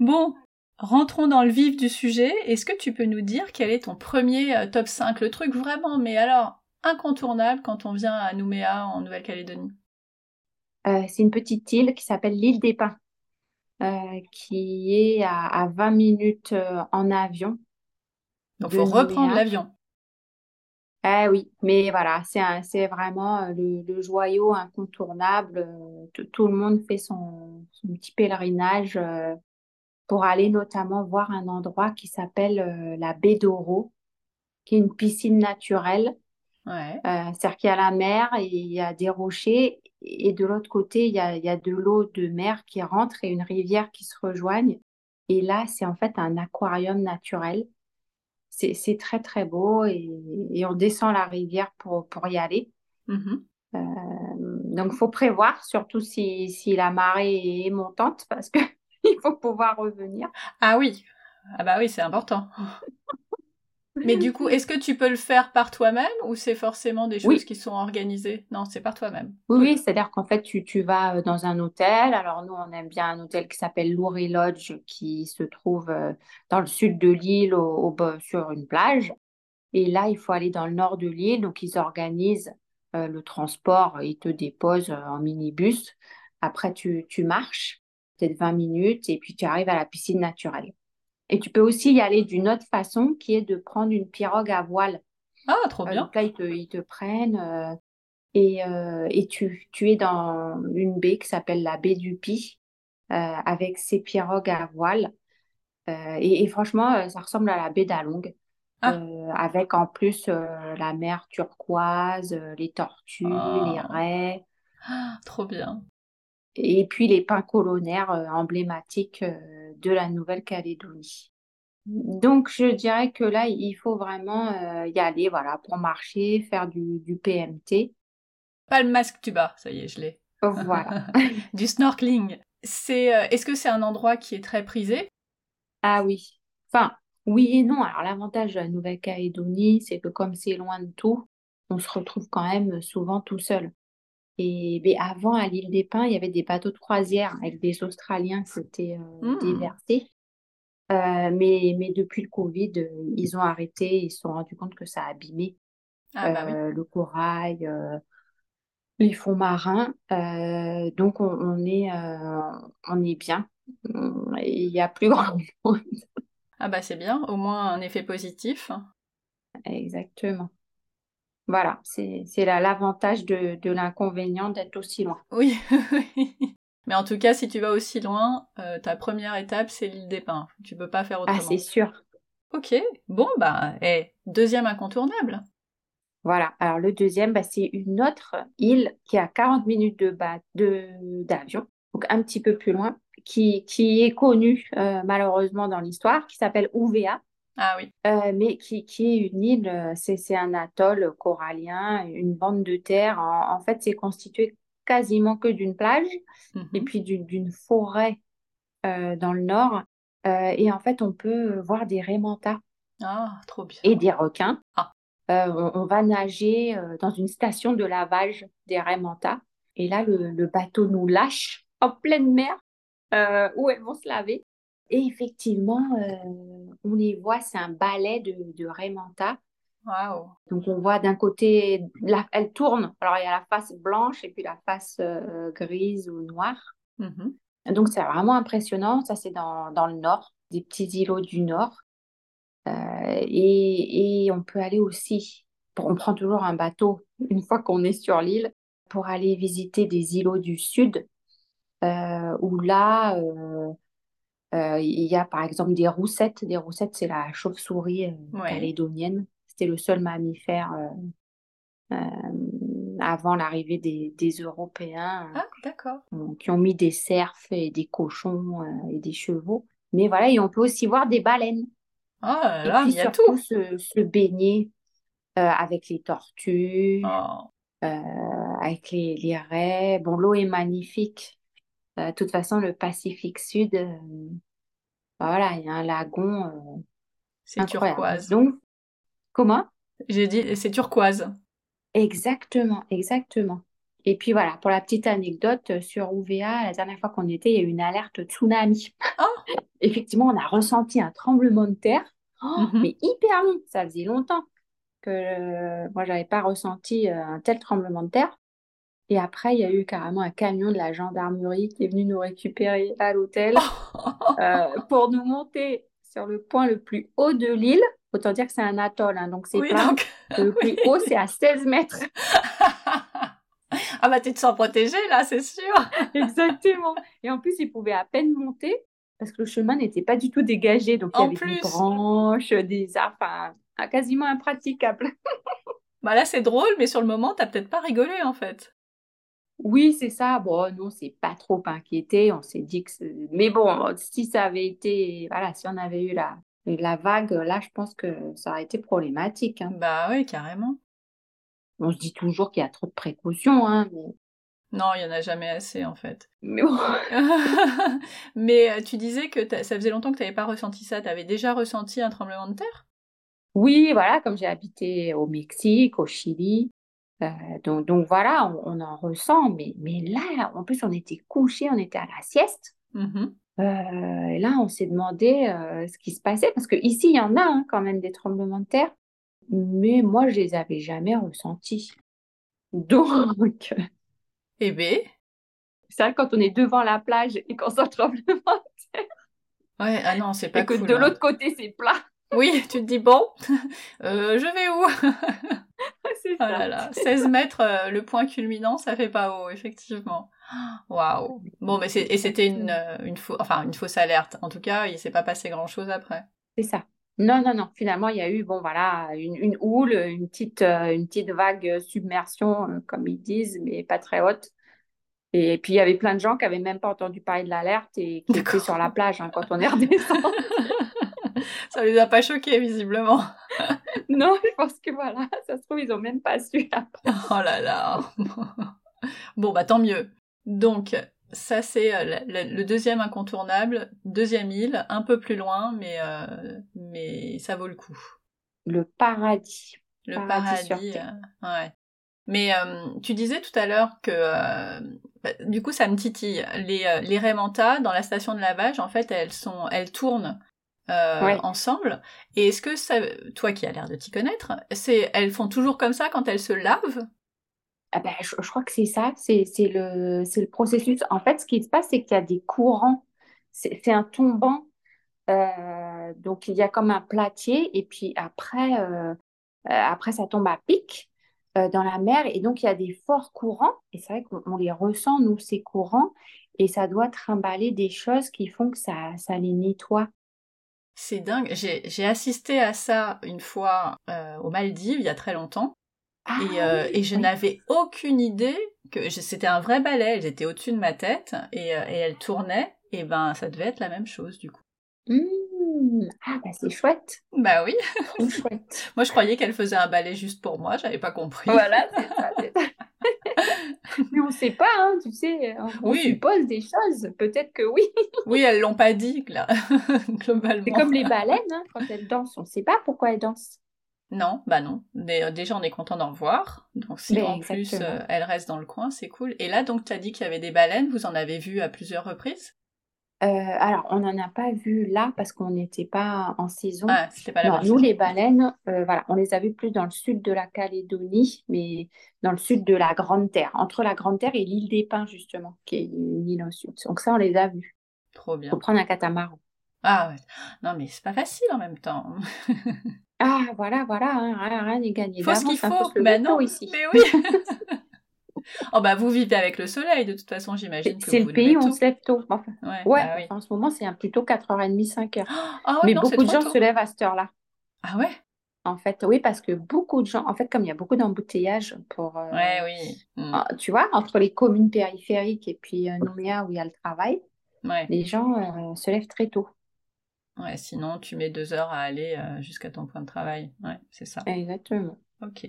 Bon, rentrons dans le vif du sujet. Est-ce que tu peux nous dire quel est ton premier euh, top 5 Le truc vraiment, mais alors incontournable quand on vient à Nouméa en Nouvelle-Calédonie? Euh, C'est une petite île qui s'appelle l'île des Pins, euh, qui est à, 20 minutes en avion. Donc il faut reprendre l'avion. Ah oui, mais voilà, c'est vraiment le, joyau incontournable. Tout, le monde fait son, petit pèlerinage pour aller notamment voir un endroit qui s'appelle la baie d'Oro, qui est une piscine naturelle. Ouais. Euh, C'est-à-dire qu'il y a la mer et il y a des rochers et de l'autre côté, il y a, il y a de l'eau de mer qui rentre et une rivière qui se rejoignent. Et là, c'est en fait un aquarium naturel. C'est très, très beau et, et, on descend la rivière pour, pour y aller. Mmh euh, donc, il faut prévoir, surtout si, si la marée est montante, parce que faut pouvoir revenir. Ah oui, ah bah oui, c'est important. Mais du coup, est-ce que tu peux le faire par toi-même ou c'est forcément des choses qui sont organisées? Non, c'est par toi-même. Oui, c'est-à-dire qu'en fait, tu, tu, vas euh, dans un hôtel. Alors nous, on aime bien un hôtel qui s'appelle Louri Lodge, qui se trouve euh, dans le sud de l'île, au, sur une plage. Et là, il faut aller dans le nord de l'île. Donc, ils organisent euh, le transport. Ils te déposent en minibus. Après, tu, tu marches peut-être 20 minutes et puis tu arrives à la piscine naturelle. Et tu peux aussi y aller d'une autre façon qui est de prendre une pirogue à voile. Ah, trop euh, bien. donc là, ils te, ils te prennent euh, et, euh, et tu, tu, es dans une baie qui s'appelle la baie du Pi avec ses pirogues à voile. Et, franchement, ça ressemble à la baie d'Along. Ah. avec en plus la mer turquoise, les tortues, les ah. raies. Ah, trop bien et puis les pins colonnaires euh, emblématiques euh, de la Nouvelle-Calédonie. Donc, je dirais que là, il faut vraiment euh, y aller, voilà, pour marcher, faire du, du PMT. Pas le masque tuba, ça y est, je l'ai. Voilà. du snorkeling. C'est, est-ce que c'est un endroit qui est très prisé? Ah oui. Enfin, oui et non. Alors, l'avantage de la Nouvelle-Calédonie, c'est que comme c'est loin de tout, on se retrouve quand même souvent tout seul. Et mais avant, à l'île des Pins, il y avait des bateaux de croisière avec des Australiens qui s'étaient euh, mmh. déversés. Euh, mais, mais depuis le Covid, euh, ils ont arrêté, ils se sont rendus compte que ça a abîmé ah, bah le corail, les fonds marins. donc on, on est, on est bien. Il n'y a plus grand monde. Ah bah c'est bien, au moins un effet positif. Exactement. Voilà, c'est l'avantage de, de l'inconvénient d'être aussi loin. Oui, mais en tout cas, si tu vas aussi loin, euh, ta première étape, c'est l'île des Pins. Tu peux pas faire ah, autrement. Ah, c'est sûr. Ok, bon, bah, eh, deuxième incontournable. Voilà, alors le deuxième, bah, c'est une autre île qui est à 40 minutes de d'avion, donc un petit peu plus loin, qui, qui est connue euh, malheureusement dans l'histoire, qui s'appelle Ouvea. Ah oui. Euh, mais qui, qui, est une île, euh, c'est un atoll corallien, une bande de terre. En, fait, c'est constitué quasiment que d'une plage et mmh puis d'une forêt euh, dans le nord. et en fait, on peut voir des raimentas. Ah, trop bien. Et des requins. Ah. On, va nager dans une station de lavage des raimentas. Et là, le, le bateau nous lâche en pleine mer où elles vont se laver. Et effectivement, euh, on les voit, c'est un balai de, de Raymanta. Wow. Donc on voit d'un côté, la, elle tourne. Alors il y a la face blanche et puis la face euh, grise ou noire. Mm-hmm. Donc c'est vraiment impressionnant. Ça c'est dans, dans, le nord, des petits îlots du nord. Euh, et, et, on peut aller aussi, on prend toujours un bateau une fois qu'on est sur l'île pour aller visiter des îlots du sud, où là, il y a par exemple des roussettes. Des roussettes, c'est la chauve-souris euh, calédonienne. C'était le seul mammifère euh, avant l'arrivée des, Européens. Ah, d'accord. qui ont mis des cerfs et des cochons et des chevaux. Mais voilà, et on peut aussi voir des baleines. Ah, là, il y a tout. Se, baigner avec les tortues, oh. avec les, les raies. Bon, l'eau est magnifique. De toute façon, le Pacifique Sud, bah voilà, il y a un lagon. Euh, c'est turquoise. Donc, comment? J'ai dit, c'est turquoise. Exactement, exactement. Et puis voilà, pour la petite anecdote, sur UVA, la dernière fois qu'on était, il y a eu une alerte tsunami. Oh Effectivement, on a ressenti un tremblement de terre, oh, Mhm. mais hyper long. Ça faisait longtemps que euh, moi, j'avais pas ressenti euh, un tel tremblement de terre. Et après, il y a eu carrément un camion de la gendarmerie qui est venu nous récupérer à l'hôtel euh, pour nous monter sur le point le plus haut de l'île. Autant dire que c'est un atoll, hein, donc c'est Oui, donc. Le plus haut, c'est à 16 mètres. ah bah tu te sens protégée là, c'est sûr. Exactement. Et en plus, ils pouvaient à peine monter parce que le chemin n'était pas du tout dégagé. Donc, il y En avait plus. des branches, des arbres, enfin, ah, quasiment impraticable. Bah là c'est drôle, mais sur le moment t'as peut-être pas rigolé en fait. Oui, c'est ça. Bon, nous, on s'est pas trop inquiété. On s'est dit que... Mais bon, si ça avait été... Voilà, si on avait eu la, la vague, là, je pense que ça aurait été problématique. hein. Bah oui, carrément. On se dit toujours qu'il y a trop de précautions, hein, mais... Non, il y en a jamais assez en fait. mais bon. mais euh, tu disais que ça faisait longtemps que tu n'avais pas ressenti ça. Tu avais déjà ressenti un tremblement de terre? Oui, voilà, comme j'ai habité au Mexique, au Chili, euh, donc, donc voilà, on, on en ressent, mais, mais là, en plus, on était couchés, on était à la sieste. Mhm. Euh, et là, on s'est demandé euh, ce qui se passait, parce que ici, il y en a hein, quand même des tremblements de terre, mais moi, je les avais jamais ressentis. Donc, Eh ben, c'est vrai, quand on est devant la plage et qu'on sent le tremblement ouais, ah non, c'est pas et que de hein. l'autre côté, c'est plat, Oui, tu te dis bon, euh, je vais où? c'est Oh ça. là là, 16 mètres, euh, le point culminant, ça fait pas haut, effectivement. Waouh. Bon, mais c'est, et c'était une, euh, une, fau- enfin, une fausse alerte. En tout cas, il s'est pas passé grand chose après. C'est ça. Non, non, non. Finalement, il y a eu, bon, voilà, une, une houle, une petite, euh, une petite vague submersion, euh, comme ils disent, mais pas très haute. Et puis, il y avait plein de gens qui n'avaient même pas entendu parler de l'alerte et qui étaient sur la plage hein, quand on est redescendu. Ça les a pas choqués, visiblement. non, je pense que voilà, ça se trouve, ils n'ont même pas su après. Oh là là. bon, bah tant mieux. Donc, ça c'est euh, le, deuxième incontournable, deuxième île, un peu plus loin, mais, euh, mais ça vaut le coup. Le paradis. Le Paradis sur paradis, terre. euh, ouais. Mais euh, tu disais tout à l'heure que, bah, du coup, ça me titille. Les, les dans la station de lavage, en fait, elles sont, elles tournent euh, Ouais. ensemble. Et est-ce que ça, toi qui as l'air de t'y connaître, c'est, elles font toujours comme ça quand elles se lavent? Ah ben, je, je crois que c'est ça, c'est le, le processus. En fait, ce qui se passe, c'est qu'il y a des courants. C'est un tombant. Euh, donc, il y a comme un platier. Et puis après, euh, après ça tombe à pic dans la mer. Et donc, il y a des forts courants. Et c'est vrai qu'on on les ressent, nous, ces courants. Et ça doit trimballer des choses qui font que ça, ça les nettoie. C'est dingue. J'ai, j'ai assisté à ça une fois euh, aux Maldives, il y a très longtemps. Ah Et, euh, oui, et je oui. n'avais aucune idée que c'était un vrai balai. Elles étaient au-dessus de ma tête et, euh, et elles tournaient. Et ben, ça devait être la même chose du coup. Mmh. Ah, bah, c'est chouette. Bah oui. Chouette. Moi, je croyais qu'elle faisait un balai juste pour moi. J'avais pas compris. Voilà, c'est ça, c'est ça. On ne sait pas, hein, tu sais, on, Oui. suppose des choses. Peut-être que oui. Oui, elles l'ont pas dit, là, globalement. C'est comme les baleines, hein, quand elles dansent, on ne sait pas pourquoi elles dansent. Non, bah non. Mais, euh, déjà, on est content d'en revoir. Donc, si Ben, en plus euh, elles restent dans le coin, c'est cool. Et là, donc, tu as dit qu'il y avait des baleines. Vous en avez vu à plusieurs reprises? Euh, alors, on n'en a pas vu là parce qu'on n'était pas en saison. Ah, c'était pas la Non, nous, les baleines, euh, voilà, on les a vues plus dans le sud de la Calédonie, mais dans le sud de la Grande Terre, entre la Grande Terre et l'île des Pins, justement, qui est une île au sud. Donc ça, on les a vues. Trop bien. faut prendre un catamaran. Ah ouais. Non, mais c'est pas facile en même temps. Ah, voilà, voilà, hein, rien n'est gagné Faut ce qu'il hein, faut. Mais tôt non, ici. mais oui. oh bah vous vivez avec le soleil de toute façon, j'imagine que C'est vous le pays où on se lève tôt. Enfin, Ouais, ouais, bah oui. enfin, en ce moment, c'est un plutôt 4h30, 5h. Ah ouais, Mais non, beaucoup de gens tôt. se lèvent à cette heure-là. Ah ouais? En fait, oui, parce que beaucoup de gens, en fait, comme il y a beaucoup d'embouteillages pour, euh, Ouais, oui. Mm. ah, tu vois, entre les communes périphériques et puis euh, Nouméa où il y a le travail, Ouais. les gens euh, se lèvent très tôt. Ouais, sinon tu mets deux heures à aller euh, jusqu'à ton point de travail. Ouais, c'est ça. Exactement. Ok.